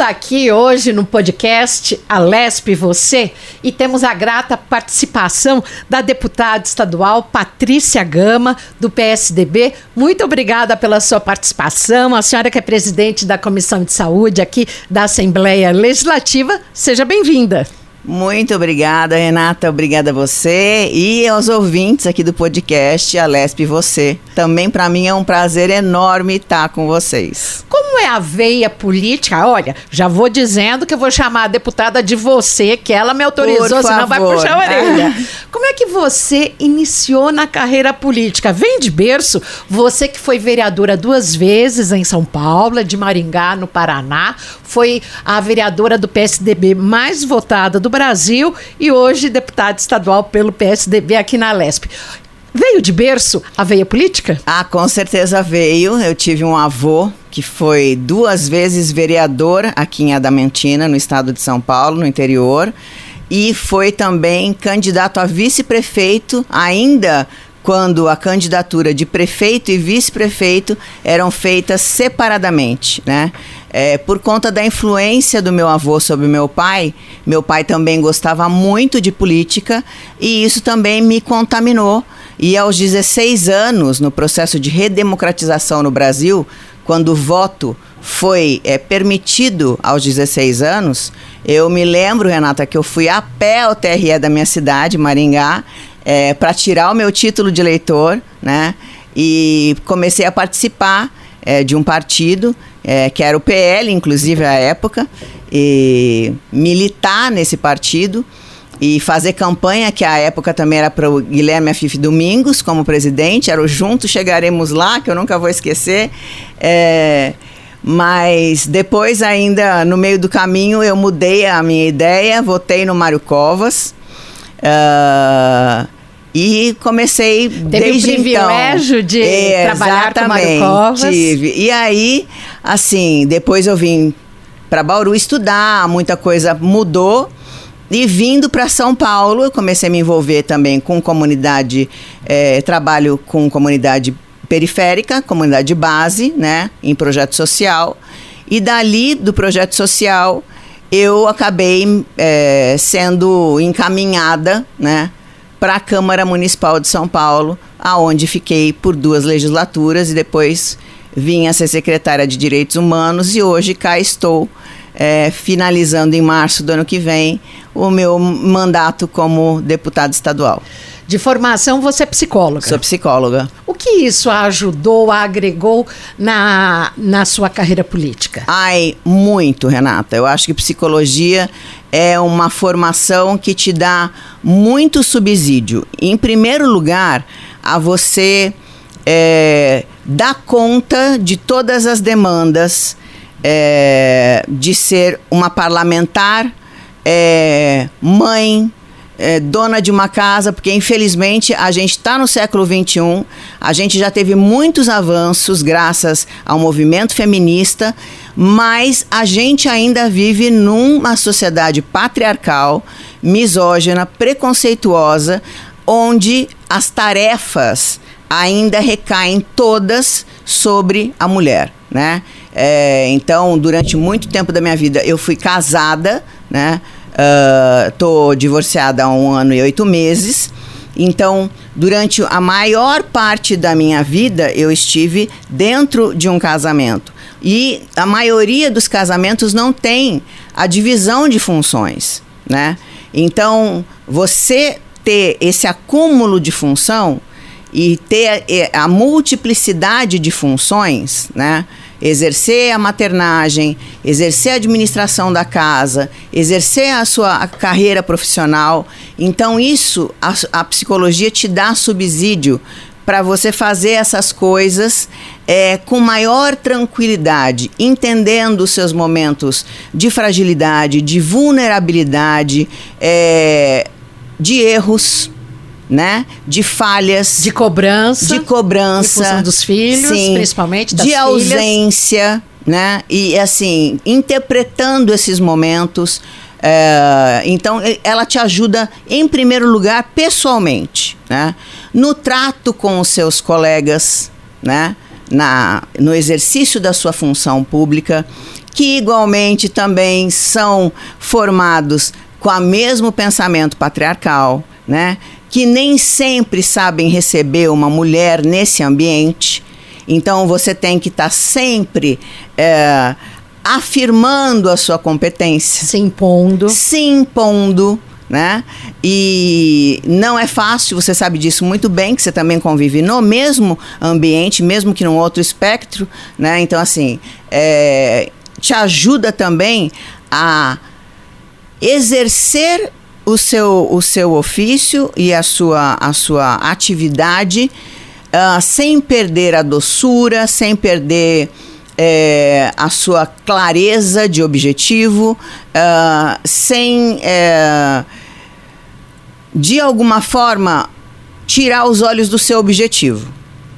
Aqui hoje no podcast Alesp Você e temos a grata participação da deputada estadual Patrícia Gama, do PSDB. Muito obrigada pela sua participação. A senhora que é presidente da Comissão de Saúde aqui da Assembleia Legislativa, seja bem-vinda. Muito obrigada, Renata. Obrigada a você e aos ouvintes aqui do podcast Alesp Você. Também para mim é um prazer enorme estar com vocês. Como é a veia política? Olha, já vou dizendo que eu vou chamar a deputada de você, que ela me autorizou, senão vai puxar a orelha. Como é que você iniciou na carreira política? Vem de berço, você que foi vereadora duas vezes em São Paulo, de Maringá, no Paraná, foi a vereadora do PSDB mais votada do Brasil e hoje deputada estadual pelo PSDB aqui na Lesp. Veio de berço a veia política? Ah, com certeza veio. Eu tive um avô que foi duas vezes vereador aqui em Adamantina, no estado de São Paulo, no interior, e foi também candidato a vice-prefeito, ainda quando a candidatura de prefeito e vice-prefeito eram feitas separadamente, né? É, por conta da influência do meu avô sobre meu pai, meu pai também gostava muito de política e isso também me contaminou. E aos 16 anos, no processo de redemocratização no Brasil, quando o voto foi é, permitido aos 16 anos, eu me lembro, Renata, que eu fui a pé ao TRE da minha cidade, Maringá, é, para tirar o meu título de eleitor, né? E comecei a participar é, de um partido, é, que era o PL, inclusive à época, e militar nesse partido e fazer campanha, que à época também era para o Guilherme Afif Domingos como presidente, era o Juntos Chegaremos Lá, que eu nunca vou esquecer. É, mas depois, ainda no meio do caminho, eu mudei a minha ideia, votei no Mário Covas. Uh, e comecei Teve desde o privilégio então. de é, trabalhar com Mário Covas. tive. E aí, assim, depois eu vim para Bauru estudar, muita coisa mudou. E vindo para São Paulo, eu comecei a me envolver também com comunidade, é, trabalho com comunidade periférica, comunidade base, né, em projeto social. E dali, do projeto social, eu acabei é, sendo encaminhada, né, para a Câmara Municipal de São Paulo, aonde fiquei por duas legislaturas e depois vim a ser secretária de Direitos Humanos e hoje cá estou é, finalizando em março do ano que vem o meu mandato como deputada estadual. De formação, você é psicóloga. Sou psicóloga. O que isso ajudou, agregou na, na sua carreira política? Ai, muito, Renata. Eu acho que psicologia é uma formação que te dá muito subsídio. Em primeiro lugar, a você é, dar conta de todas as demandas é, de ser uma parlamentar, é, mãe, é, dona de uma casa, porque infelizmente a gente está no século XXI, a gente já teve muitos avanços graças ao movimento feminista, mas a gente ainda vive numa sociedade patriarcal, misógina, preconceituosa, onde as tarefas ainda recaem todas sobre a mulher, né? É, então, durante muito tempo da minha vida, eu fui casada, né? Uh, tô divorciada há um ano e oito meses. Então, durante a maior parte da minha vida, eu estive dentro de um casamento. E a maioria dos casamentos não tem a divisão de funções, né? Então, você ter esse acúmulo de função e ter a, a multiplicidade de funções, né? Exercer a maternagem, exercer a administração da casa, exercer a sua carreira profissional. Então, isso, a, a psicologia te dá subsídio para você fazer essas coisas é, com maior tranquilidade, entendendo os seus momentos de fragilidade, de vulnerabilidade, é, de erros né? De falhas. De cobrança. De cobrança. dos filhos, sim, principalmente das De filhas. ausência, né? E assim, interpretando esses momentos. É, então, ela te ajuda, em primeiro lugar, pessoalmente, né? No trato com os seus colegas, né? na, no exercício da sua função pública, que igualmente também são formados com o mesmo pensamento patriarcal, né? Que nem sempre sabem receber uma mulher nesse ambiente. Então você tem que estar tá sempre é, afirmando a sua competência. Se impondo. Se impondo. Né? E não é fácil, você sabe disso muito bem, que você também convive no mesmo ambiente, mesmo que num outro espectro, né? Então, assim, é, te ajuda também a exercer o seu, o seu ofício e a sua, a sua atividade uh, sem perder a doçura, sem perder é, a sua clareza de objetivo, uh, sem, é, de alguma forma, tirar os olhos do seu objetivo.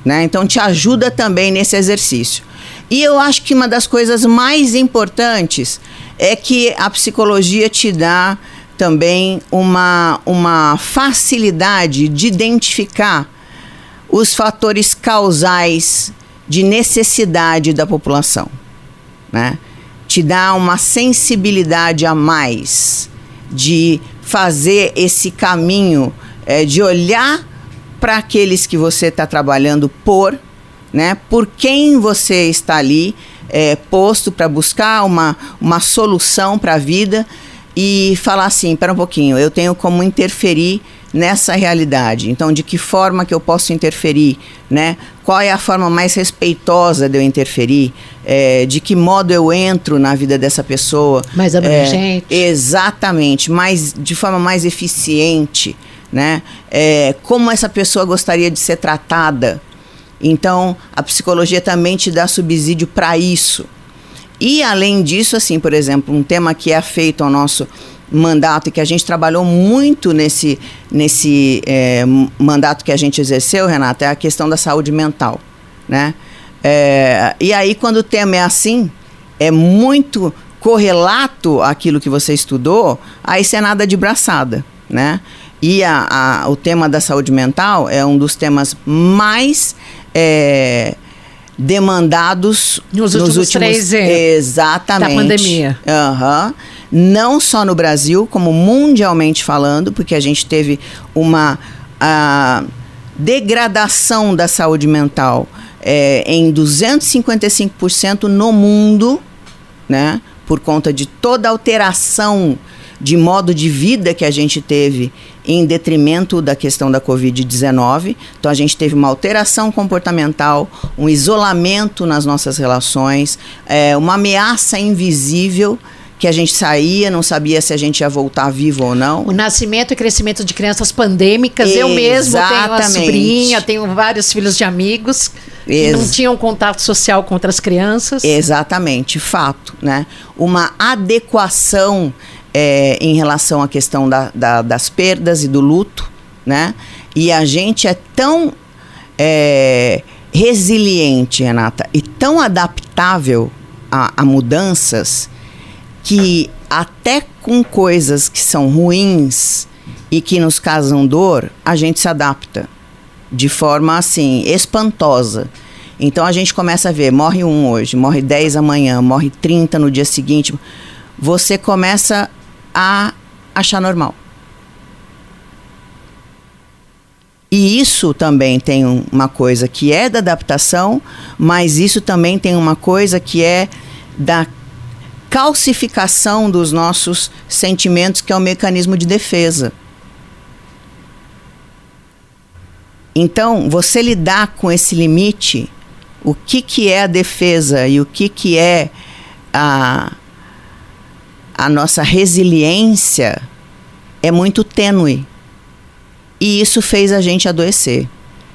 Né? Então, te ajuda também nesse exercício. E eu acho que uma das coisas mais importantes é que a psicologia te dá também uma, uma facilidade de identificar os fatores causais de necessidade da população. Né? Te dá uma sensibilidade a mais de fazer esse caminho, é, de olhar para aqueles que você está trabalhando por, né? por quem você está ali é, posto para buscar uma, uma solução para a vida e falar assim, para um pouquinho, eu tenho como interferir nessa realidade. Então, de que forma que eu posso interferir, né? Qual é a forma mais respeitosa de eu interferir? É, de que modo eu entro na vida dessa pessoa? Mais abrangente. É, exatamente, mais de forma mais eficiente, né? É, como essa pessoa gostaria de ser tratada? Então, a psicologia também te dá subsídio para isso. E além disso, assim, por exemplo, um tema que é feito ao nosso mandato e que a gente trabalhou muito nesse, nesse é, mandato que a gente exerceu, Renata, é a questão da saúde mental, né? É, e aí, quando o tema é assim, é muito correlato àquilo que você estudou, aí você é nada de braçada, né? E a, a, o tema da saúde mental é um dos temas mais é, demandados nos, nos últimos, três anos exatamente da pandemia. Uhum. Não só no Brasil, como mundialmente falando, porque a gente teve uma degradação da saúde mental é, em 255% no mundo, né? Por conta de toda alteração de modo de vida que a gente teve em detrimento da questão da Covid-19. Então, a gente teve uma alteração comportamental, um isolamento nas nossas relações, é, uma ameaça invisível que a gente saía, não sabia se a gente ia voltar vivo ou não. O nascimento e crescimento de crianças pandêmicas. Exatamente. Eu mesmo tenho uma sobrinha, tenho vários filhos de amigos que não tinham contato social com outras crianças. Exatamente, fato, né? Uma adequação é, em relação à questão da, da, das perdas e do luto, né? E a gente é tão é, resiliente, Renata, e tão adaptável a, a mudanças que até com coisas que são ruins e que nos causam dor, a gente se adapta de forma assim espantosa. Então a gente começa a ver, morre um hoje, morre dez amanhã, morre trinta no dia seguinte. Você começa a achar normal. E isso também tem uma coisa que é da adaptação, mas isso também tem uma coisa que é da calcificação dos nossos sentimentos, que é o mecanismo de defesa. Então, você lidar com esse limite, o que, que é a defesa e o que, que é a, a nossa resiliência é muito tênue. E isso fez a gente adoecer.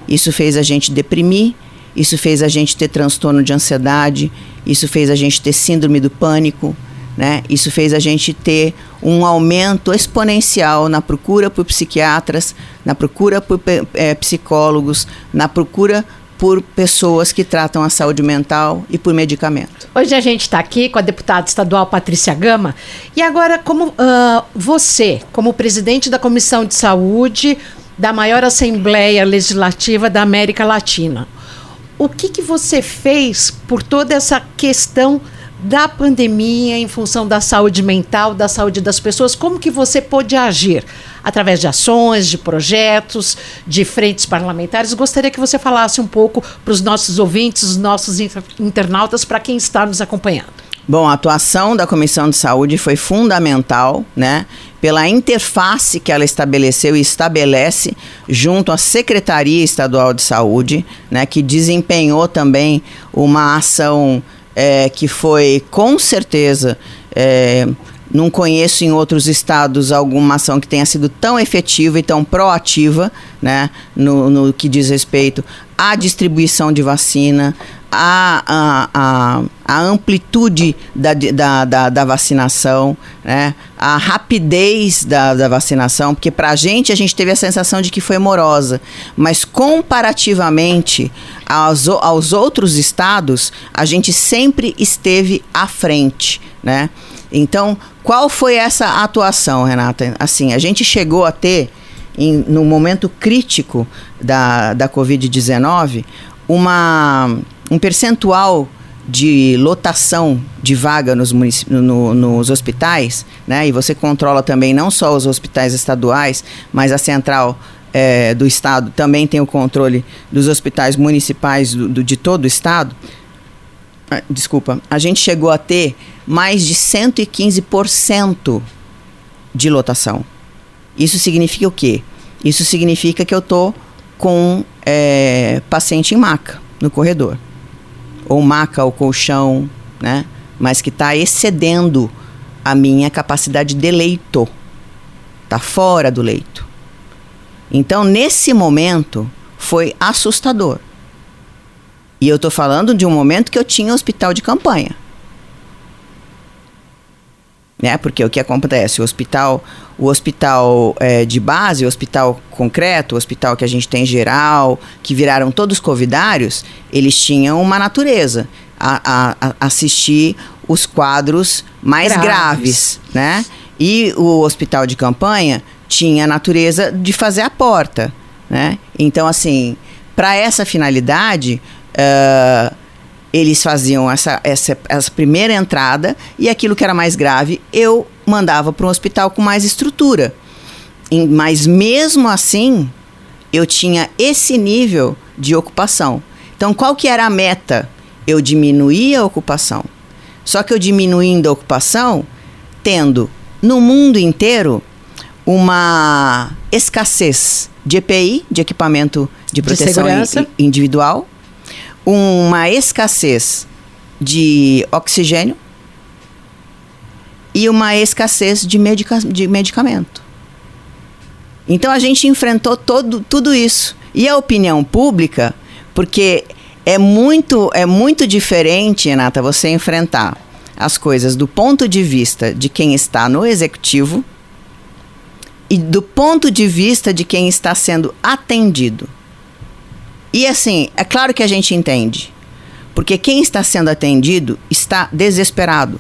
Isso fez a gente deprimir, isso fez a gente ter transtorno de ansiedade, isso fez a gente ter síndrome do pânico, né? Isso fez a gente ter um aumento exponencial na procura por psiquiatras, na procura por é, psicólogos, na procura por pessoas que tratam a saúde mental e por medicamento. Hoje a gente está aqui com a deputada estadual Patrícia Gama. E agora, como uh, você, como presidente da Comissão de Saúde da maior Assembleia Legislativa da América Latina, o que, que você fez por toda essa questão da pandemia em função da saúde mental, da saúde das pessoas, como que você pôde agir? Através de ações, de projetos, de frentes parlamentares. Gostaria que você falasse um pouco para os nossos ouvintes, os nossos internautas, para quem está nos acompanhando. Bom, a atuação da Comissão de Saúde foi fundamental, né? Pela interface que ela estabeleceu e estabelece junto à Secretaria Estadual de Saúde, né? Que desempenhou também uma ação é, que foi com certeza. É, não conheço em outros estados alguma ação que tenha sido tão efetiva e tão proativa, né, no, no que diz respeito à distribuição de vacina, a, a, a, amplitude da, da, da, da, vacinação, né? a rapidez da, da vacinação, porque para a gente a gente teve a sensação de que foi morosa, mas comparativamente aos, aos outros estados, a gente sempre esteve à frente. Né? Então, qual foi essa atuação, Renata? Assim, a gente chegou a ter, em, no momento crítico da, da Covid-19, uma um percentual de lotação de vaga nos, no, nos hospitais, né? E você controla também não só os hospitais estaduais, mas a central é, do estado também tem o controle dos hospitais municipais do, do, de todo o estado. Ah, desculpa, a gente chegou a ter mais de 115% de lotação. Isso significa o quê? Isso significa que eu tô com é, paciente em maca no corredor ou maca ou colchão, né? Mas que está excedendo a minha capacidade de leito. Está fora do leito. Então, nesse momento, foi assustador. E eu estou falando de um momento que eu tinha hospital de campanha né? Porque o que acontece, o hospital, o hospital é, de base, o hospital concreto, o hospital que a gente tem geral, que viraram todos covidários, eles tinham uma natureza a, a, a assistir os quadros mais graves. graves, né? E o hospital de campanha tinha a natureza de fazer a porta, né? Então, assim, para essa finalidade, uh, eles faziam essa, essa, essa primeira entrada e aquilo que era mais grave eu mandava para um hospital com mais estrutura. Mas mesmo assim, eu tinha esse nível de ocupação. Então, qual que era a meta? Eu diminuía a ocupação. Só que eu diminuindo a ocupação, tendo no mundo inteiro uma escassez de EPI, de equipamento de proteção de individual, uma escassez de oxigênio e uma escassez de, medica de medicamento. Então a gente enfrentou todo, tudo isso. E a opinião pública, porque é muito, é muito diferente, Renata, você enfrentar as coisas do ponto de vista de quem está no executivo e do ponto de vista de quem está sendo atendido. E assim, é claro que a gente entende. Porque quem está sendo atendido está desesperado.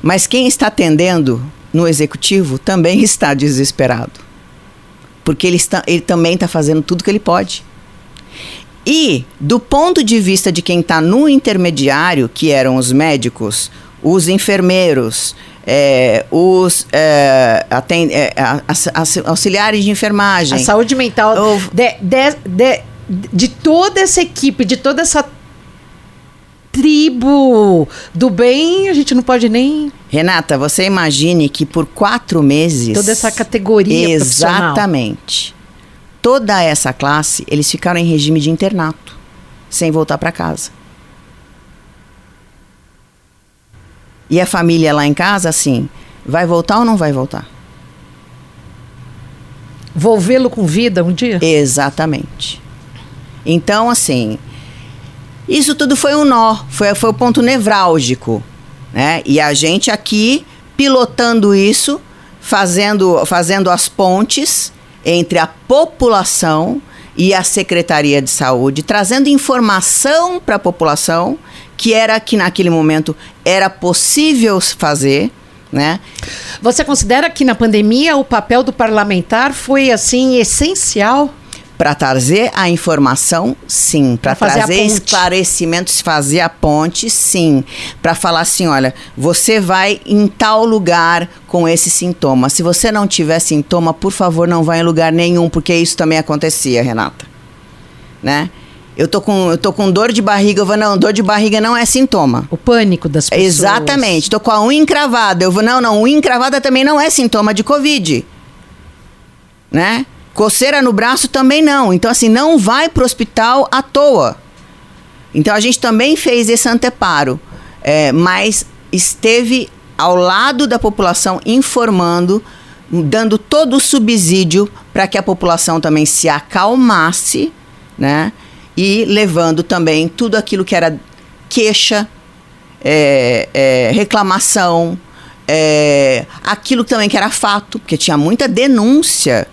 Mas quem está atendendo no executivo também está desesperado. Porque ele, está, ele também está fazendo tudo que ele pode. E, do ponto de vista de quem está no intermediário, que eram os médicos, os enfermeiros, é, os é, atend, é, auxiliares de enfermagem. A saúde mental. De, de, de de toda essa equipe, de toda essa tribo do bem, a gente não pode nem. Renata, você imagine que por quatro meses. Toda essa categoria. Exatamente. Toda essa classe, eles ficaram em regime de internato, sem voltar para casa. E a família lá em casa, assim, vai voltar ou não vai voltar? Vou vê-lo com vida um dia? Exatamente. Então, assim, isso tudo foi um nó, foi, foi o ponto nevrálgico. Né? E a gente aqui pilotando isso, fazendo, fazendo as pontes entre a população e a Secretaria de Saúde, trazendo informação para a população que era que naquele momento era possível fazer, né? Você considera que na pandemia o papel do parlamentar foi assim essencial? Para trazer a informação, sim. Para trazer esclarecimento, se fazer a ponte, sim. Para falar assim: olha, você vai em tal lugar com esse sintoma. Se você não tiver sintoma, por favor, não vá em lugar nenhum, porque isso também acontecia, Renata. Né? Eu tô com, eu tô com dor de barriga, eu vou, não, dor de barriga não é sintoma. O pânico das pessoas. Exatamente. Tô com a unha encravada. Eu vou, não, não, unha encravada também não é sintoma de Covid. Né? Coceira no braço também não. Então, assim, não vai pro hospital à toa. Então, a gente também fez esse anteparo. É, mas esteve ao lado da população informando, dando todo o subsídio para que a população também se acalmasse, né? e levando também tudo aquilo que era queixa, é, é, reclamação, é, aquilo também que era fato, porque tinha muita denúncia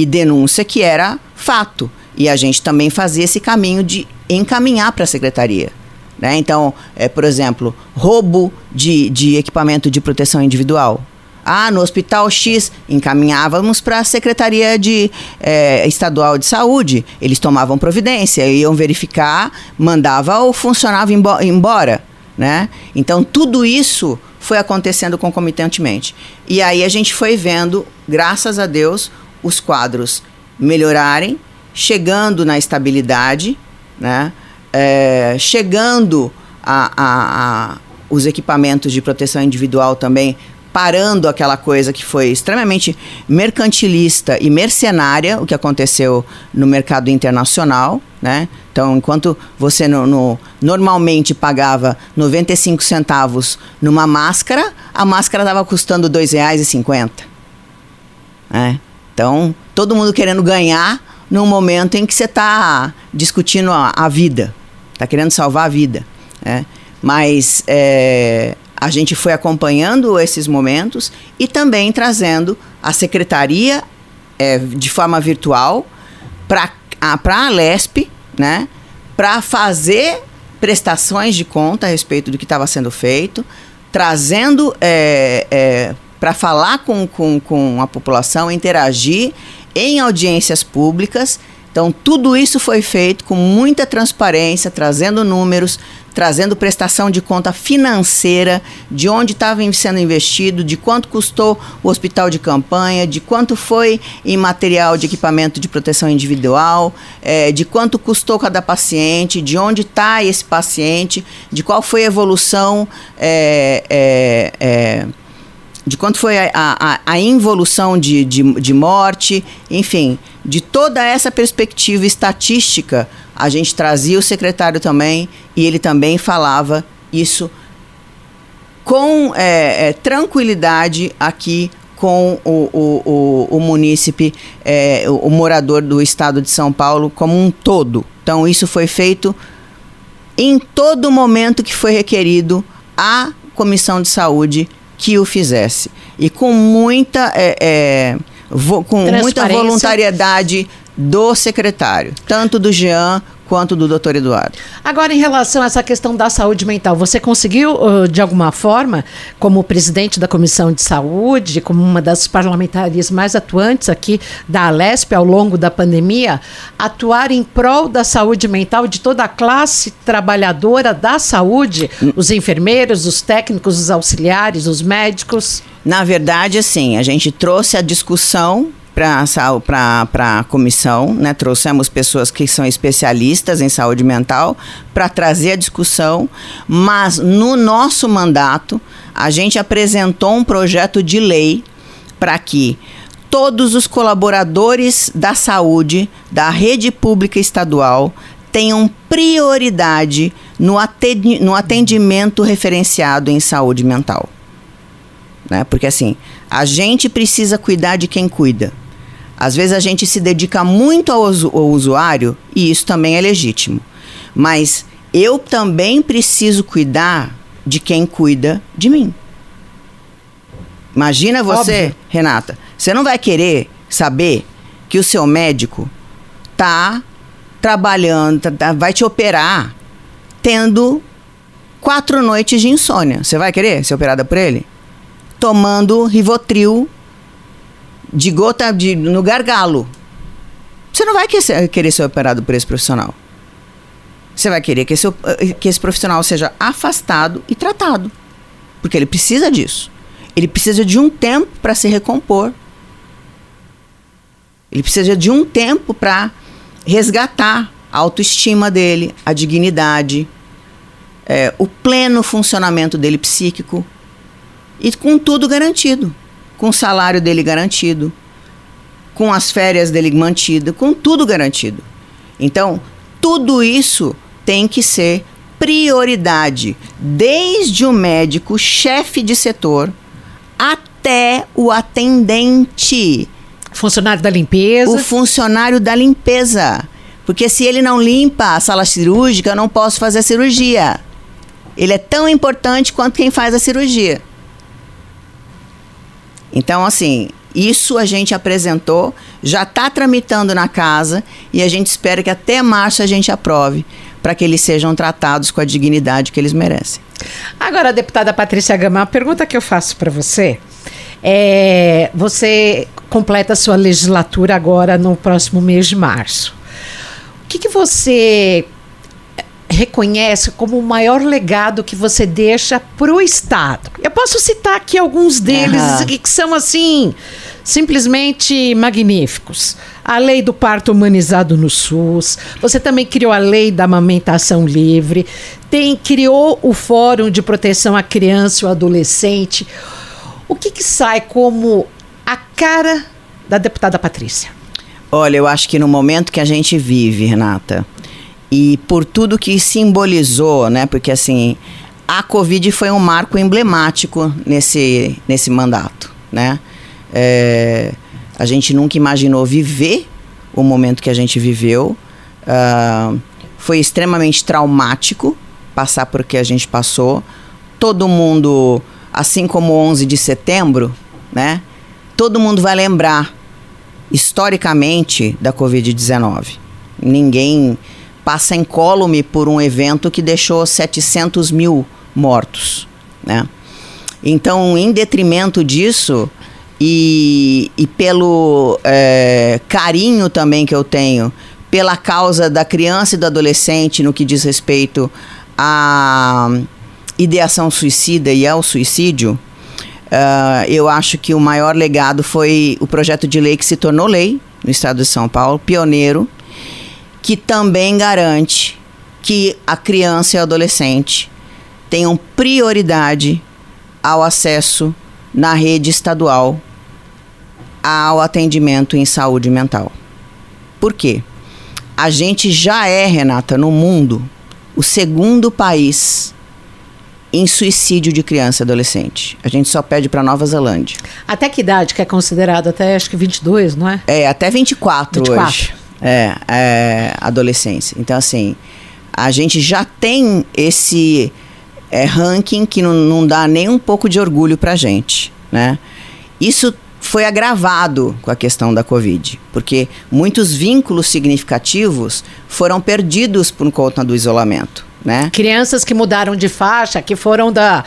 e denúncia que era fato. E a gente também fazia esse caminho de encaminhar para a secretaria. Né? Então, é, por exemplo, roubo de, de equipamento de proteção individual. Ah, no Hospital X, encaminhávamos para a Secretaria de, é, Estadual de Saúde. Eles tomavam providência, iam verificar, mandava ou funcionava embora. Né? Então, tudo isso foi acontecendo concomitantemente. E aí a gente foi vendo, graças a Deus, os quadros melhorarem, chegando na estabilidade, né? É, chegando a, a, a, os equipamentos de proteção individual também parando aquela coisa que foi extremamente mercantilista e mercenária, o que aconteceu no mercado internacional, né? Então, enquanto você no, no, normalmente pagava 95 centavos numa máscara, a máscara estava custando R$ 2,50. Né? Então, todo mundo querendo ganhar num momento em que você está discutindo a, a vida, está querendo salvar a vida. Né? Mas é, a gente foi acompanhando esses momentos e também trazendo a secretaria é, de forma virtual para a Alesp, né, para fazer prestações de conta a respeito do que estava sendo feito, trazendo é, é, para falar com, com, com a população, interagir em audiências públicas. Então, tudo isso foi feito com muita transparência, trazendo números, trazendo prestação de conta financeira de onde estava sendo investido, de quanto custou o hospital de campanha, de quanto foi em material de equipamento de proteção individual, é, de quanto custou cada paciente, de onde está esse paciente, de qual foi a evolução. É, é, é de quanto foi a, a, a involução de, de, de morte, enfim, de toda essa perspectiva estatística a gente trazia o secretário também e ele também falava isso com é, é, tranquilidade aqui com o, o, o, o munícipe, é, o, o morador do estado de São Paulo como um todo. Então, isso foi feito em todo momento que foi requerido a Comissão de Saúde que o fizesse. E com muita, é, é, vo, com muita voluntariedade do secretário, tanto do Jean quanto do doutor Eduardo. Agora, em relação a essa questão da saúde mental, você conseguiu, de alguma forma, como presidente da Comissão de Saúde, como uma das parlamentares mais atuantes aqui da Alesp ao longo da pandemia, atuar em prol da saúde mental de toda a classe trabalhadora da saúde, os enfermeiros, os técnicos, os auxiliares, os médicos? Na verdade, assim, a gente trouxe a discussão para a comissão, né? trouxemos pessoas que são especialistas em saúde mental para trazer a discussão, mas no nosso mandato a gente apresentou um projeto de lei para que todos os colaboradores da saúde da rede pública estadual tenham prioridade no atendimento referenciado em saúde mental. Né? Porque assim, a gente precisa cuidar de quem cuida. Às vezes a gente se dedica muito ao, ao usuário e isso também é legítimo. Mas eu também preciso cuidar de quem cuida de mim. Imagina você, Óbvio. Renata, você não vai querer saber que o seu médico tá trabalhando, tá, tá, vai te operar tendo quatro noites de insônia. Você vai querer ser operada por ele? Tomando Rivotril de gota de, no gargalo. você não vai querer ser operado por esse profissional. Você vai querer que esse, que esse profissional seja afastado e tratado. Porque ele precisa disso. Ele precisa de um tempo para se recompor. Ele precisa de um tempo para resgatar a autoestima dele, a dignidade, é, o pleno funcionamento dele psíquico. E com tudo garantido. Com o salário dele garantido. Com as férias dele mantido. Com tudo garantido. Então, tudo isso tem que ser prioridade, desde o médico chefe de setor até o atendente. Funcionário da limpeza. O funcionário da limpeza. Porque se ele não limpa a sala cirúrgica, eu não posso fazer a cirurgia. Ele é tão importante quanto quem faz a cirurgia. Então, assim, isso a gente apresentou, já está tramitando na casa e a gente espera que até março a gente aprove para que eles sejam tratados com a dignidade que eles merecem. Agora, deputada Patrícia Gama, a pergunta que eu faço para você é: você completa a sua legislatura agora no próximo mês de março. O que, que você reconhece como o maior legado que você deixa para o Estado? Eu posso citar aqui alguns deles uhum. que são assim simplesmente magníficos. A lei do parto humanizado no SUS, você também criou a lei da amamentação livre, tem criou o Fórum de Proteção à Criança e ao Adolescente. O que, que sai como a cara da deputada Patrícia? Olha, eu acho que no momento que a gente vive, Renata, e por tudo que simbolizou, né? Porque assim, a Covid foi um marco emblemático nesse, nesse mandato, né? É, a gente nunca imaginou viver o momento que a gente viveu. Uh, foi extremamente traumático passar por que a gente passou. Todo mundo, assim como 11 de setembro, né? Todo mundo vai lembrar historicamente da Covid-19. Ninguém passa incólume por um evento que deixou 700 mil mortos, né? Então, em detrimento disso, e, e pelo é, carinho também que eu tenho pela causa da criança e do adolescente no que diz respeito à ideação suicida e ao suicídio, uh, eu acho que o maior legado foi o projeto de lei que se tornou lei no estado de São Paulo, pioneiro, que também garante que a criança e o adolescente tenham prioridade ao acesso na rede estadual ao atendimento em saúde mental. Por quê? A gente já é, Renata, no mundo, o segundo país em suicídio de criança e adolescente. A gente só pede para Nova Zelândia. Até que idade que é considerado? Até acho que 22, não é? É, até 24, 24. hoje. É, é, adolescência. Então, assim, a gente já tem esse é, ranking que não, não dá nem um pouco de orgulho para gente, né? Isso foi agravado com a questão da Covid, porque muitos vínculos significativos foram perdidos por conta do isolamento. Né? Crianças que mudaram de faixa, que foram da,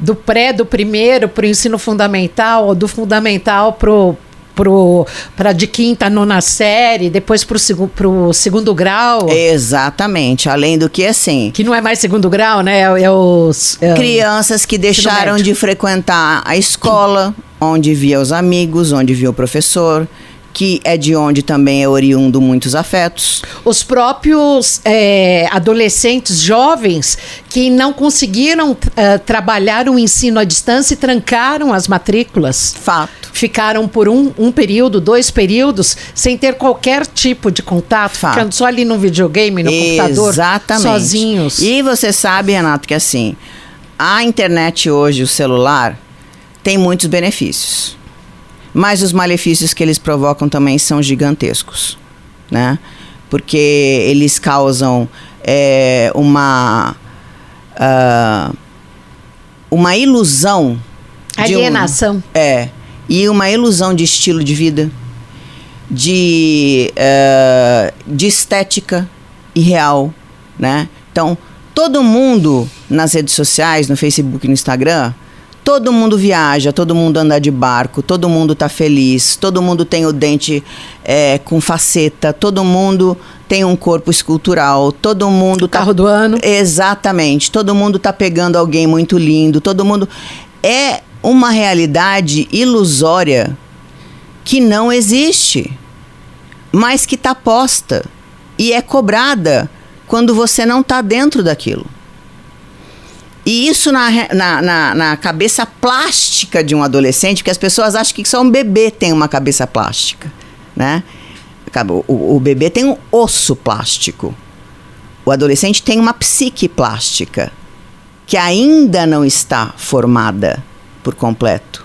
do pré, do primeiro para o ensino fundamental, ou do fundamental para o para de quinta, nona série, depois para o segundo grau. Exatamente. Além do que, assim. Que não é mais segundo grau, né? É, é os. É crianças que deixaram de frequentar a escola, onde via os amigos, onde via o professor que é de onde também é oriundo muitos afetos. Os próprios é, adolescentes jovens que não conseguiram uh, trabalhar o ensino à distância e trancaram as matrículas. Fato. Ficaram por um, um período, dois períodos, sem ter qualquer tipo de contato, Fato. ficando só ali no videogame, no Exatamente. computador, sozinhos. E você sabe, Renato, que assim, a internet hoje, o celular, tem muitos benefícios mas os malefícios que eles provocam também são gigantescos, né? Porque eles causam é, uma uh, uma ilusão alienação um, é e uma ilusão de estilo de vida de uh, de estética irreal, né? Então todo mundo nas redes sociais, no Facebook, no Instagram Todo mundo viaja, todo mundo anda de barco, todo mundo tá feliz, todo mundo tem o dente é, com faceta, todo mundo tem um corpo escultural, todo mundo o tá. Carro do ano. Exatamente. Todo mundo tá pegando alguém muito lindo, todo mundo. É uma realidade ilusória que não existe, mas que está posta e é cobrada quando você não está dentro daquilo. E isso na, na, na, na, cabeça plástica de um adolescente, porque as pessoas acham que só um bebê tem uma cabeça plástica, né? O, o bebê tem um osso plástico. O adolescente tem uma psique plástica que ainda não está formada por completo.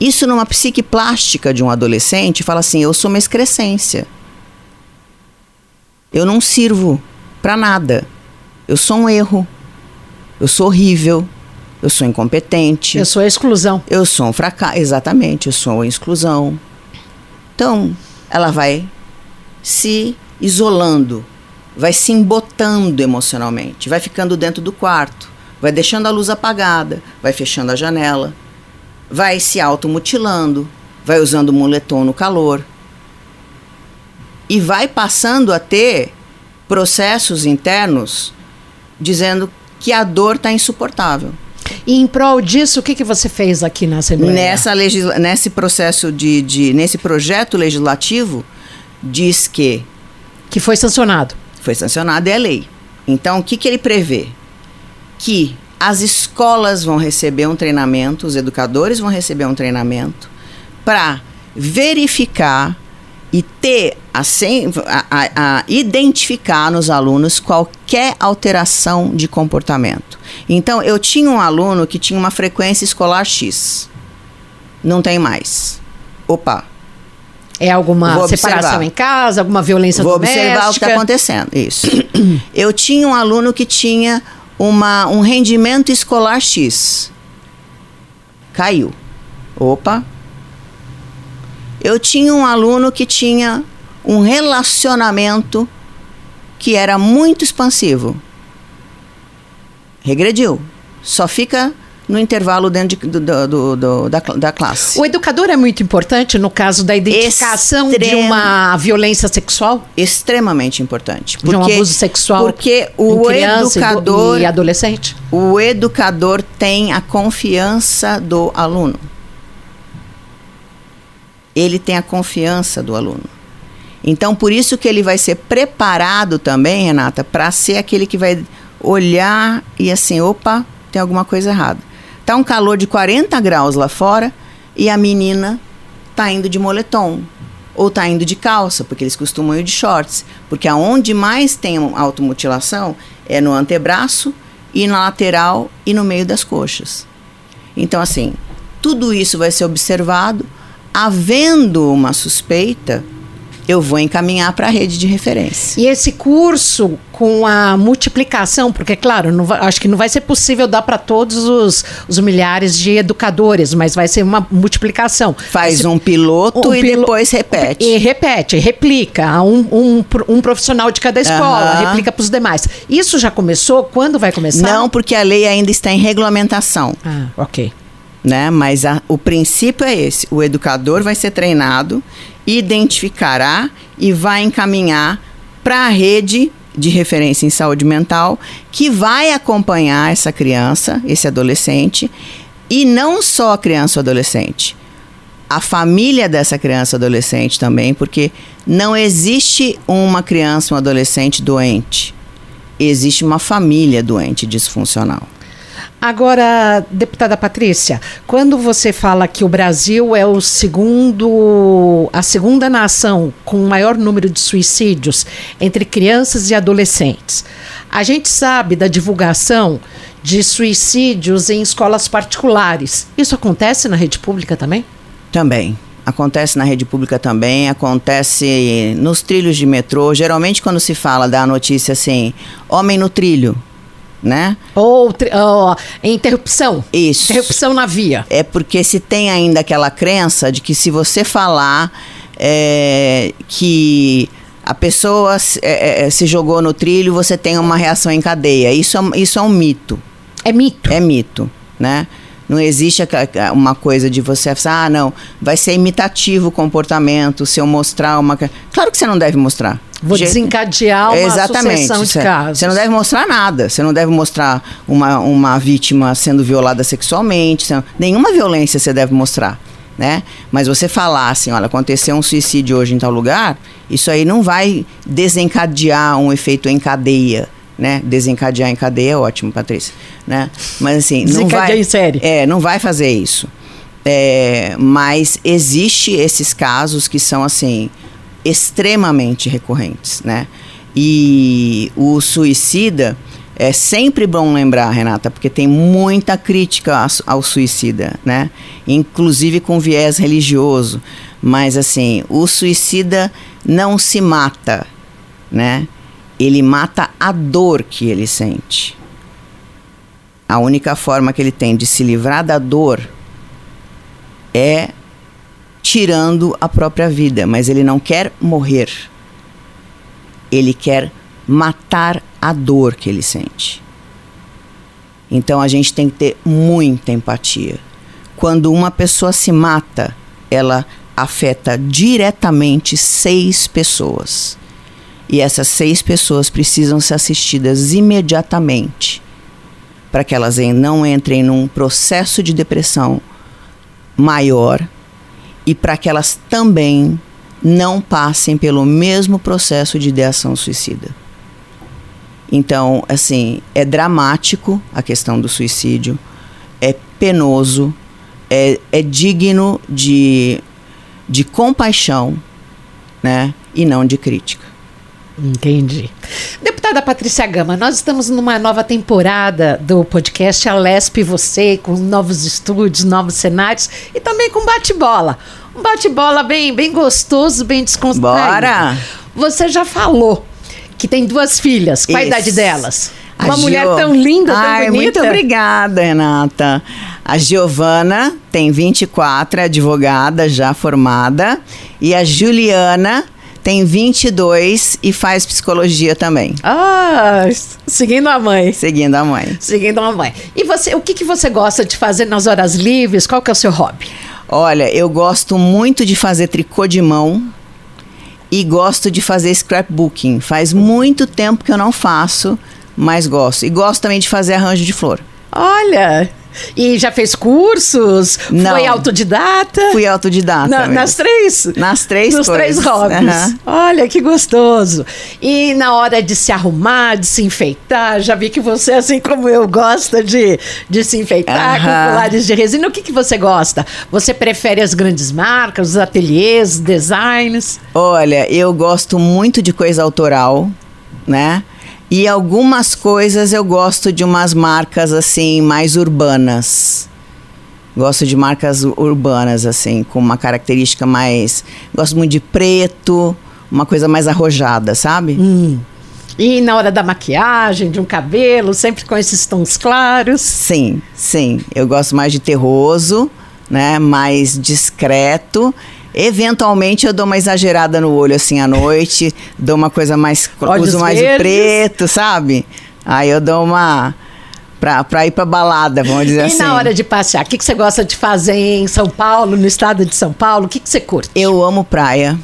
Isso numa psique plástica de um adolescente fala assim: eu sou uma excrescência. Eu não sirvo para nada. Eu sou um erro. Eu sou horrível. Eu sou incompetente. Eu sou a exclusão. Eu sou um fracasso. Exatamente, eu sou a exclusão. Então, ela vai se isolando, vai se embotando emocionalmente, vai ficando dentro do quarto, vai deixando a luz apagada, vai fechando a janela, vai se automutilando, vai usando moletom no calor e vai passando a ter processos internos dizendo que a dor está insuportável. E em prol disso, o que, que você fez aqui na Assembleia? Nessa legisla nesse processo de, de, nesse projeto legislativo, diz que que foi sancionado. Foi sancionado é a lei. Então, o que, que ele prevê? Que as escolas vão receber um treinamento, os educadores vão receber um treinamento para verificar e ter a, a, a, identificar nos alunos qualquer alteração de comportamento. Então, eu tinha um aluno que tinha uma frequência escolar X. Não tem mais. Opa. É alguma separação em casa, alguma violência Vou doméstica? Vou observar o que está acontecendo. Isso. eu tinha um aluno que tinha uma, um rendimento escolar X. Caiu. Opa. Eu tinha um aluno que tinha um relacionamento que era muito expansivo. Regrediu. Só fica no intervalo dentro de, do, do, do, da, da classe. O educador é muito importante no caso da identificação Extrem... de uma violência sexual? Extremamente importante. Porque, de um abuso sexual porque o educador e adolescente? O educador tem a confiança do aluno. Ele tem a confiança do aluno. Então, por isso que ele vai ser preparado também, Renata, para ser aquele que vai olhar e assim, opa, tem alguma coisa errada. Tá um calor de 40 graus lá fora e a menina tá indo de moletom ou tá indo de calça, porque eles costumam ir de shorts, porque aonde mais tem automutilação é no antebraço e na lateral e no meio das coxas. Então assim, tudo isso vai ser observado, havendo uma suspeita, eu vou encaminhar para a rede de referência. E esse curso com a multiplicação, porque, claro, vai, acho que não vai ser possível dar para todos os, os, milhares de educadores, mas vai ser uma multiplicação. Faz esse, um piloto um, e pilo, depois repete. E repete, replica. Um, um, um profissional de cada escola, uhum. replica para os demais. Isso já começou? Quando vai começar? Não, porque a lei ainda está em regulamentação. Ah, ok. Né? Mas a, o princípio é esse: o educador vai ser treinado identificará e vai encaminhar para a rede de referência em saúde mental que vai acompanhar essa criança, esse adolescente, e não só a criança ou adolescente, a família dessa criança ou adolescente também, porque não existe uma criança um adolescente doente. Existe uma família doente disfuncional. Agora, deputada Patrícia, quando você fala que o Brasil é o segundo, a segunda nação com maior número de suicídios entre crianças e adolescentes, a gente sabe da divulgação de suicídios em escolas particulares. Isso acontece na rede pública também? Também. Acontece na rede pública também, acontece nos trilhos de metrô. Geralmente, quando se fala da notícia assim, homem no trilho, né? Ou oh, interrupção. Isso. Interrupção na via. É porque se tem ainda aquela crença de que se você falar é, que a pessoa é, é, se jogou no trilho, você tem uma reação em cadeia. Isso é, isso é um mito. É mito. É mito, né? Não existe uma coisa de você falar, ah, não, vai ser imitativo o comportamento se eu mostrar uma. Claro que você não deve mostrar. Vou desencadear uma Exatamente. sucessão de casos. Você não deve mostrar nada. Você não deve mostrar uma, uma vítima sendo violada sexualmente. Não, nenhuma violência você deve mostrar. Né? Mas você falar assim, olha, aconteceu um suicídio hoje em tal lugar, isso aí não vai desencadear um efeito em cadeia, né? Desencadear em cadeia é ótimo, Patrícia, né? Mas assim, não vai em série. É, não vai fazer isso. É, mas existe esses casos que são assim extremamente recorrentes, né? E o suicida é sempre bom lembrar, Renata, porque tem muita crítica ao suicida, né? Inclusive com viés religioso. Mas assim, o suicida não se mata, né? Ele mata a dor que ele sente. A única forma que ele tem de se livrar da dor é tirando a própria vida, mas ele não quer morrer. Ele quer matar a dor que ele sente. Então a gente tem que ter muita empatia. Quando uma pessoa se mata, ela afeta diretamente seis pessoas. E essas seis pessoas precisam ser assistidas imediatamente para que elas não entrem num processo de depressão maior e para que elas também não passem pelo mesmo processo de ideação suicida. Então, assim, é dramático a questão do suicídio, é penoso, é, é digno de, de compaixão, né? E não de crítica. Entendi. Deputada Patrícia Gama, nós estamos numa nova temporada do podcast Alesp e Você, com novos estúdios, novos cenários e também com bate-bola. Um bate-bola bem, bem gostoso, bem descontraído. Bora! Você já falou que tem duas filhas. Qual a idade delas? Uma mulher tão linda, tão Ai, bonita. Muito obrigada, Renata. A Giovana tem 24, é advogada já formada. E a Juliana tem 22 e faz psicologia também. Ah, seguindo a mãe. Seguindo a mãe. Seguindo a mãe. E você, o que, que você gosta de fazer nas horas livres? Qual que é o seu hobby? Olha, eu gosto muito de fazer tricô de mão e gosto de fazer scrapbooking. Faz muito tempo que eu não faço, mas gosto. E gosto também de fazer arranjo de flor. Olha, e já fez cursos? Não. Foi autodidata? Fui autodidata. Na, nas três? Nas três Nos coisas. três hobbies. Uhum. Olha, que gostoso. E na hora de se arrumar, de se enfeitar, já vi que você, assim como eu, gosta de, de se enfeitar uhum. com colares de resina. O que, que você gosta? Você prefere as grandes marcas, os ateliês, designs? Olha, eu gosto muito de coisa autoral, né? E algumas coisas eu gosto de umas marcas assim mais urbanas. Gosto de marcas urbanas assim, com uma característica mais, gosto muito de preto, uma coisa mais arrojada, sabe? Hum. E na hora da maquiagem, de um cabelo, sempre com esses tons claros? Sim, sim. Eu gosto mais de terroso, né? Mais discreto Eventualmente eu dou uma exagerada no olho assim à noite, dou uma coisa mais. Olhos uso mais verdes. o preto, sabe? Aí eu dou uma. Pra, pra ir pra balada, vamos dizer e assim. E na hora de passear, o que, que você gosta de fazer em São Paulo, no estado de São Paulo? O que, que você curte? Eu amo praia.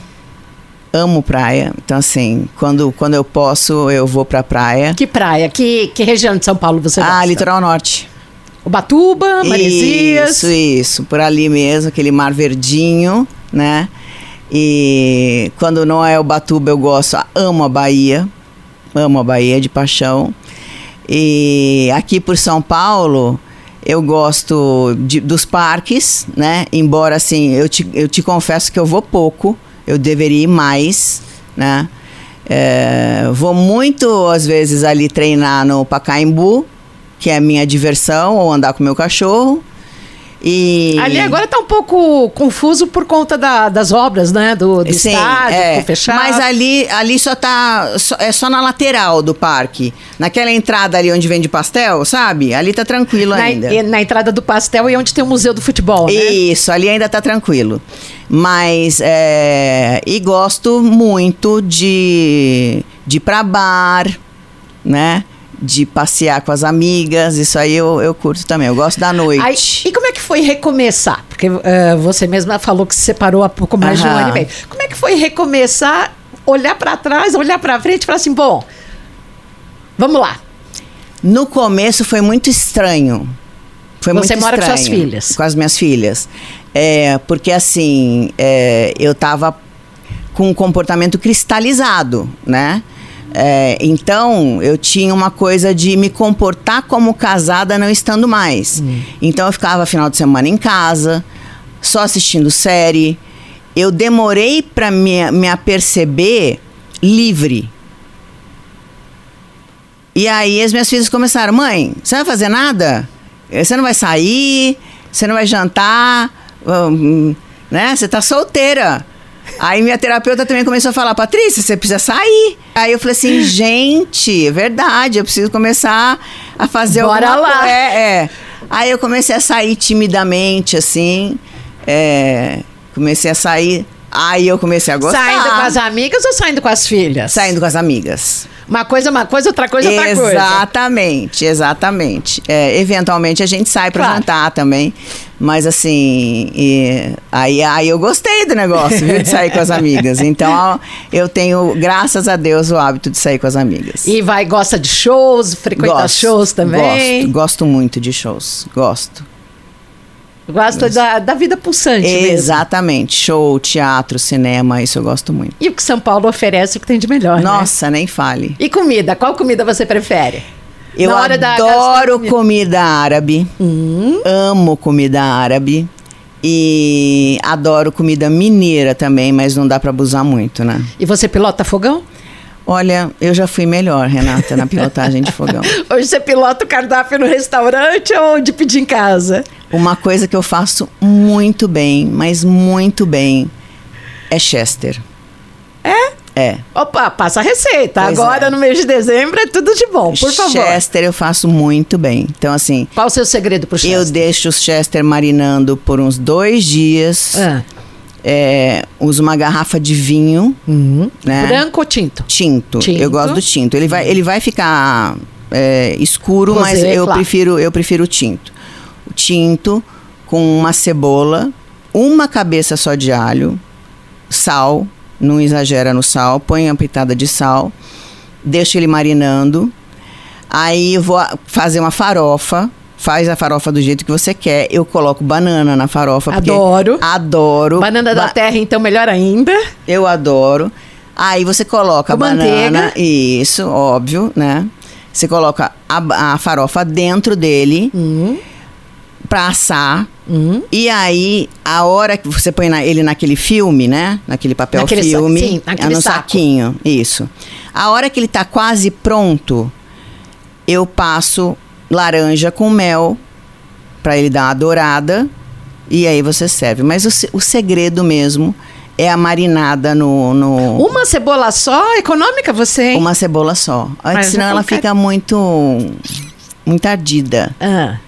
Amo praia. Então, assim, quando, quando eu posso, eu vou pra praia. Que praia? Que, que região de São Paulo você ah, gosta? Ah, litoral norte. Ubatuba, Maresias. Isso, isso. Por ali mesmo, aquele mar verdinho né? E quando não é o Batuba, eu gosto, amo a Bahia, amo a Bahia de paixão. E aqui por São Paulo, eu gosto de, dos parques, né? Embora assim, eu te, eu te confesso que eu vou pouco, eu deveria ir mais, né? É, vou muito, às vezes, ali treinar no Pacaembu, que é a minha diversão, ou andar com meu cachorro. E... Ali agora está um pouco confuso por conta da, das obras, né? Do, do Sim, estádio, é, fechado. Mas ali, ali só tá. Só, é só na lateral do parque. Naquela entrada ali onde vende pastel, sabe? Ali tá tranquilo na, ainda. Na entrada do pastel e onde tem o Museu do Futebol, né? Isso, ali ainda tá tranquilo. Mas. É, e gosto muito de, de ir pra bar, né? De passear com as amigas, isso aí eu, eu curto também. Eu gosto da noite. Aí, e como é que foi recomeçar? Porque uh, você mesma falou que se separou há pouco mais Aham. de um ano e meio. Como é que foi recomeçar, olhar para trás, olhar para frente e falar assim: bom, vamos lá. No começo foi muito estranho. Foi você muito mora estranho, com suas filhas? Com as minhas filhas. É, porque assim, é, eu tava com um comportamento cristalizado, né? É, então, eu tinha uma coisa de me comportar como casada não estando mais. Hum. Então, eu ficava final de semana em casa, só assistindo série. Eu demorei para me, me aperceber livre. E aí, as minhas filhas começaram: mãe, você não vai fazer nada? Você não vai sair? Você não vai jantar? Um, né? Você tá solteira. Aí minha terapeuta também começou a falar, Patrícia, você precisa sair. Aí eu falei assim, gente, é verdade, eu preciso começar a fazer Bora alguma lá. É, é. Aí eu comecei a sair timidamente, assim. É, comecei a sair. Aí eu comecei a gostar. Saindo com as amigas ou saindo com as filhas? Saindo com as amigas. Uma coisa uma coisa, outra coisa outra coisa. Exatamente, exatamente. É, eventualmente a gente sai para claro. jantar também. Mas assim, e, aí, aí eu gostei do negócio, viu, de sair com as amigas. Então eu tenho, graças a Deus, o hábito de sair com as amigas. E vai, gosta de shows, frequenta gosto, shows também? Gosto, gosto muito de shows, gosto. Gosta da, da vida pulsante Exatamente. Mesmo. Show, teatro, cinema, isso eu gosto muito. E o que São Paulo oferece o que tem de melhor, né? Nossa, né? nem fale. E comida? Qual comida você prefere? Eu adoro comida árabe. Hum. Amo comida árabe. E adoro comida mineira também, mas não dá para abusar muito, né? E você pilota fogão? Olha, eu já fui melhor, Renata, na pilotagem de fogão. Hoje você pilota o cardápio no restaurante ou de pedir em casa? Uma coisa que eu faço muito bem, mas muito bem, é Chester. É? É. Opa, passa a receita. Pois Agora, é. no mês de dezembro, é tudo de bom, por favor. Chester eu faço muito bem. Então, assim. Qual o seu segredo pro Chester? Eu deixo o Chester marinando por uns dois dias. Ah. É, uso uma garrafa de vinho. Uhum. Né? Branco ou tinto? tinto? tinto? Eu gosto do tinto. Ele vai, ele vai ficar é, escuro, Rosé, mas eu claro. prefiro eu prefiro o tinto. O tinto com uma cebola, uma cabeça só de alho, sal, não exagera no sal, põe uma pitada de sal, deixa ele marinando. Aí eu vou fazer uma farofa faz a farofa do jeito que você quer. Eu coloco banana na farofa. Adoro. Adoro. Banana ba da terra, então, melhor ainda. Eu adoro. Aí você coloca a banana. Manteiga. Isso, óbvio, né? Você coloca a, a farofa dentro dele. Uhum. Pra assar. Uhum. E aí, a hora que você põe na, ele naquele filme, né? Naquele papel naquele filme. Sim, naquele no saco. saquinho. Isso. A hora que ele tá quase pronto, eu passo laranja com mel para ele dar uma dourada e aí você serve. Mas o, o segredo mesmo é a marinada no, no, Uma cebola só? Econômica você, hein? Uma cebola só. Mas Senão ela fica muito. muito ardida. Ah.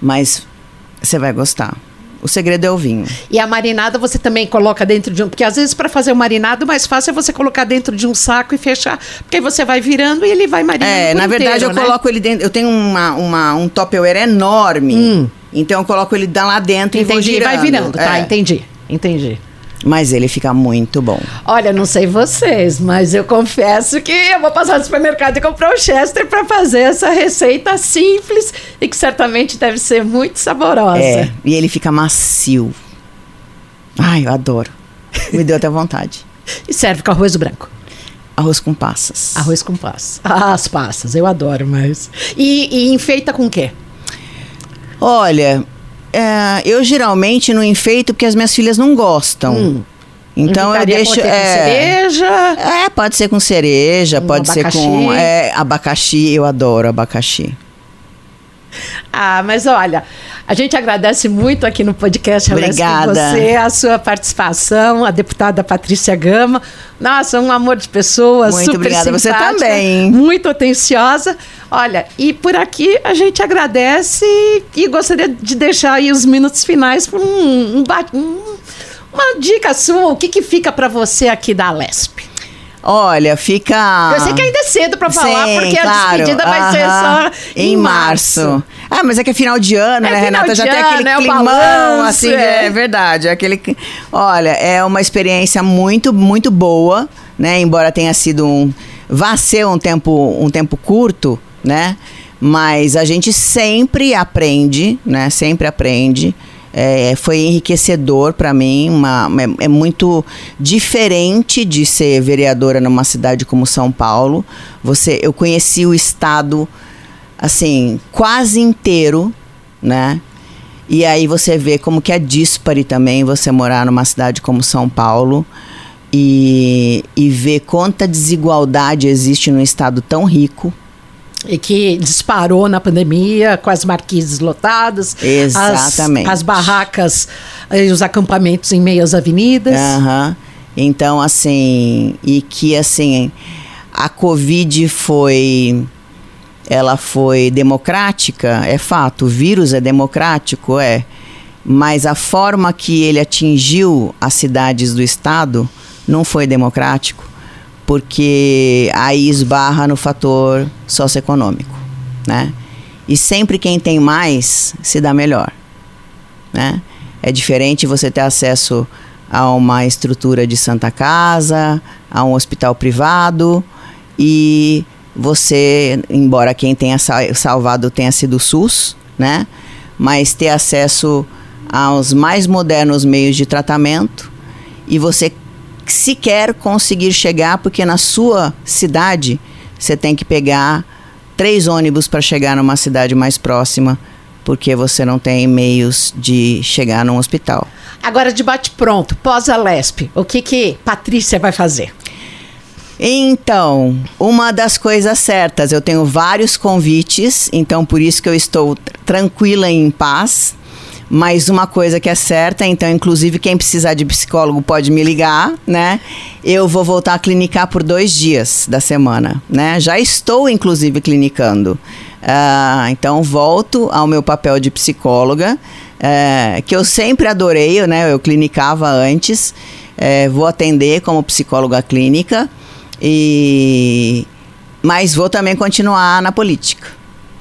Mas você vai gostar. O segredo é o vinho. E a marinada você também coloca dentro de um. Porque às vezes para fazer o marinado, o mais fácil é você colocar dentro de um saco e fechar. Porque aí você vai virando e ele vai marinando. É, na verdade inteiro, eu né? coloco ele dentro. Eu tenho uma, uma, um topperware enorme. Hum. Então eu coloco ele lá dentro entendi, e vou girando. vai virando, tá? É. Entendi. Entendi. Mas ele fica muito bom. Olha, não sei vocês, mas eu confesso que eu vou passar no supermercado e comprar o Chester para fazer essa receita simples e que certamente deve ser muito saborosa. É, e ele fica macio. Ai, eu adoro. Me deu até vontade. e serve com arroz branco. Arroz com passas. Arroz com passas. Ah, as passas, eu adoro, mas. E, e enfeita com o quê? Olha, é, eu geralmente não enfeito porque as minhas filhas não gostam. Hum. Então eu deixo. É, cereja? É, pode ser com cereja, um pode abacaxi. ser com. É, abacaxi, eu adoro abacaxi. Ah, mas olha, a gente agradece muito aqui no podcast Obrigada. você, a sua participação, a deputada Patrícia Gama. Nossa, um amor de pessoa, muito super obrigada. você também. muito atenciosa. Olha, e por aqui a gente agradece e gostaria de deixar aí os minutos finais para um, um, um, uma dica sua, o que, que fica para você aqui da Lesp? Olha, fica. Eu sei que ainda é cedo para falar, Sim, porque claro. a despedida vai ser só em, em março. março. Ah, mas é que é final de ano, é né, Renata? Já tem aquele é climão, balanço, assim, é. é verdade. Aquele. Olha, é uma experiência muito, muito boa, né? Embora tenha sido um. Vá ser um tempo, um tempo curto, né? Mas a gente sempre aprende, né? Sempre aprende. É, foi enriquecedor para mim, uma, é, é, muito diferente de ser vereadora numa cidade como São Paulo. Você, eu conheci o estado assim quase inteiro, né? E aí você vê como que é dispare também você morar numa cidade como São Paulo e, e ver quanta desigualdade existe num estado tão rico e que disparou na pandemia com as marquises lotadas, Exatamente. As, as barracas e os acampamentos em meias avenidas. Uhum. Então, assim, e que assim, a Covid foi ela foi democrática, é fato, o vírus é democrático, é, mas a forma que ele atingiu as cidades do estado não foi democrático porque aí esbarra no fator socioeconômico, né? E sempre quem tem mais se dá melhor, né? É diferente você ter acesso a uma estrutura de Santa Casa, a um hospital privado e você, embora quem tenha salvado tenha sido o SUS, né? Mas ter acesso aos mais modernos meios de tratamento e você sequer conseguir chegar, porque na sua cidade você tem que pegar três ônibus para chegar numa cidade mais próxima, porque você não tem meios de chegar num hospital. Agora, debate pronto, pós a LESP, o que que Patrícia vai fazer? Então, uma das coisas certas, eu tenho vários convites, então por isso que eu estou tranquila e em paz. Mas uma coisa que é certa, então, inclusive, quem precisar de psicólogo pode me ligar, né? Eu vou voltar a clinicar por dois dias da semana, né? Já estou, inclusive, clinicando. Uh, então, volto ao meu papel de psicóloga, uh, que eu sempre adorei, né? Eu clinicava antes, uh, vou atender como psicóloga clínica, e... mas vou também continuar na política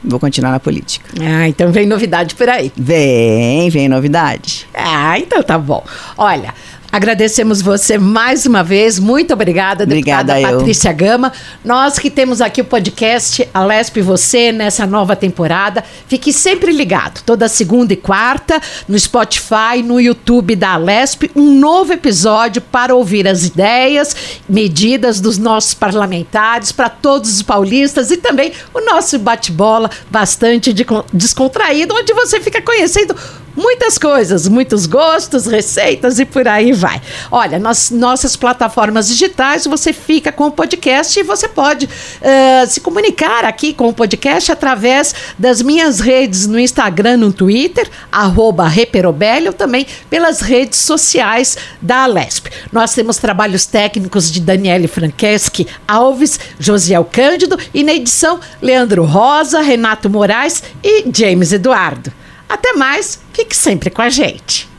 vou continuar na política. Ah, então vem novidade por aí. Vem, vem novidade. Ah, então tá bom. Olha, Agradecemos você mais uma vez. Muito obrigada, obrigada deputada Patrícia Gama. Nós que temos aqui o podcast Alesp e Você nessa nova temporada. Fique sempre ligado, toda segunda e quarta, no Spotify, no YouTube da Alesp, um novo episódio para ouvir as ideias, medidas dos nossos parlamentares, para todos os paulistas e também o nosso bate-bola bastante descontraído, onde você fica conhecendo muitas coisas, muitos gostos, receitas e por aí vai. Olha, nas nossas plataformas digitais você fica com o podcast e você pode uh, se comunicar aqui com o podcast através das minhas redes no Instagram, no Twitter, arroba Reperobelli, ou também pelas redes sociais da Alesp. Nós temos trabalhos técnicos de Daniele Frankeschi Alves, Josiel Cândido e na edição Leandro Rosa, Renato Moraes e James Eduardo. Até mais, fique sempre com a gente.